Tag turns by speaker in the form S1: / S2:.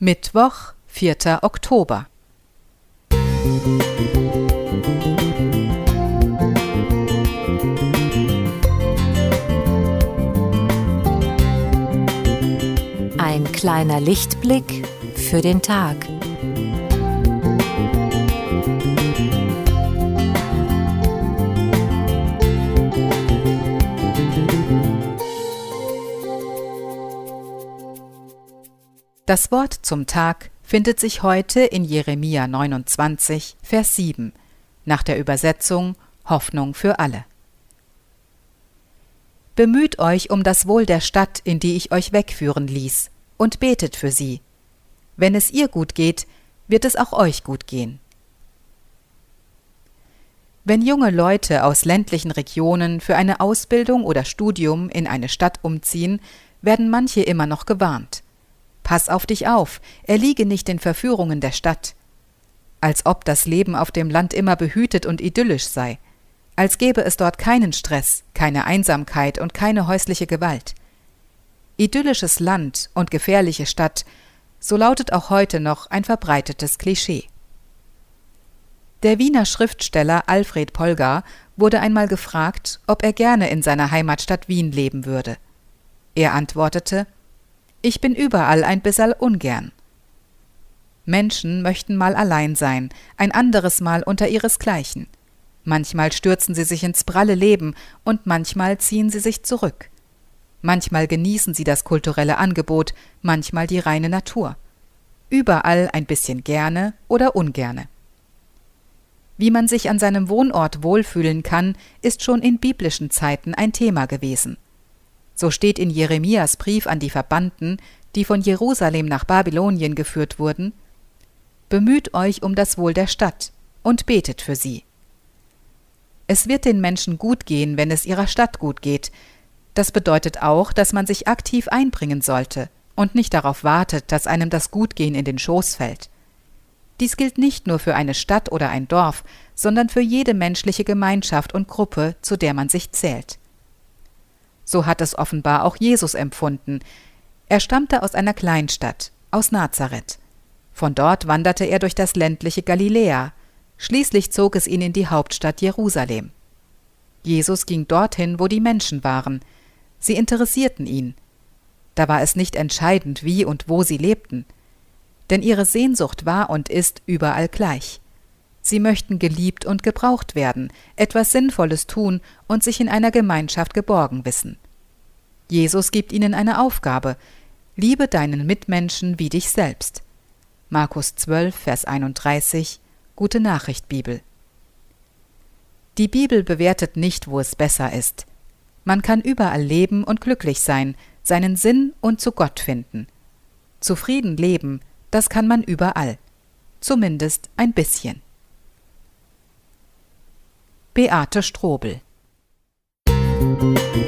S1: Mittwoch, 4. Oktober.
S2: Ein kleiner Lichtblick für den Tag.
S1: Das Wort zum Tag findet sich heute in Jeremia 29, Vers 7, nach der Übersetzung Hoffnung für alle. Bemüht euch um das Wohl der Stadt, in die ich euch wegführen ließ, und betet für sie. Wenn es ihr gut geht, wird es auch euch gut gehen. Wenn junge Leute aus ländlichen Regionen für eine Ausbildung oder Studium in eine Stadt umziehen, werden manche immer noch gewarnt. Pass auf dich auf, erliege nicht den Verführungen der Stadt. Als ob das Leben auf dem Land immer behütet und idyllisch sei. Als gäbe es dort keinen Stress, keine Einsamkeit und keine häusliche Gewalt. Idyllisches Land und gefährliche Stadt, so lautet auch heute noch ein verbreitetes Klischee. Der Wiener Schriftsteller Alfred Polgar wurde einmal gefragt, ob er gerne in seiner Heimatstadt Wien leben würde. Er antwortete ich bin überall ein bisserl ungern. Menschen möchten mal allein sein, ein anderes Mal unter ihresgleichen. Manchmal stürzen sie sich ins pralle Leben und manchmal ziehen sie sich zurück. Manchmal genießen sie das kulturelle Angebot, manchmal die reine Natur. Überall ein bisschen gerne oder ungerne. Wie man sich an seinem Wohnort wohlfühlen kann, ist schon in biblischen Zeiten ein Thema gewesen. So steht in Jeremias Brief an die Verbannten, die von Jerusalem nach Babylonien geführt wurden, Bemüht euch um das Wohl der Stadt und betet für sie. Es wird den Menschen gut gehen, wenn es ihrer Stadt gut geht. Das bedeutet auch, dass man sich aktiv einbringen sollte und nicht darauf wartet, dass einem das Gutgehen in den Schoß fällt. Dies gilt nicht nur für eine Stadt oder ein Dorf, sondern für jede menschliche Gemeinschaft und Gruppe, zu der man sich zählt. So hat es offenbar auch Jesus empfunden. Er stammte aus einer Kleinstadt, aus Nazareth. Von dort wanderte er durch das ländliche Galiläa. Schließlich zog es ihn in die Hauptstadt Jerusalem. Jesus ging dorthin, wo die Menschen waren. Sie interessierten ihn. Da war es nicht entscheidend, wie und wo sie lebten. Denn ihre Sehnsucht war und ist überall gleich. Sie möchten geliebt und gebraucht werden, etwas Sinnvolles tun und sich in einer Gemeinschaft geborgen wissen. Jesus gibt ihnen eine Aufgabe. Liebe deinen Mitmenschen wie dich selbst. Markus 12, Vers 31, Gute Nachricht Bibel. Die Bibel bewertet nicht, wo es besser ist. Man kann überall leben und glücklich sein, seinen Sinn und zu Gott finden. Zufrieden leben, das kann man überall. Zumindest ein bisschen. Beate Strobel. Musik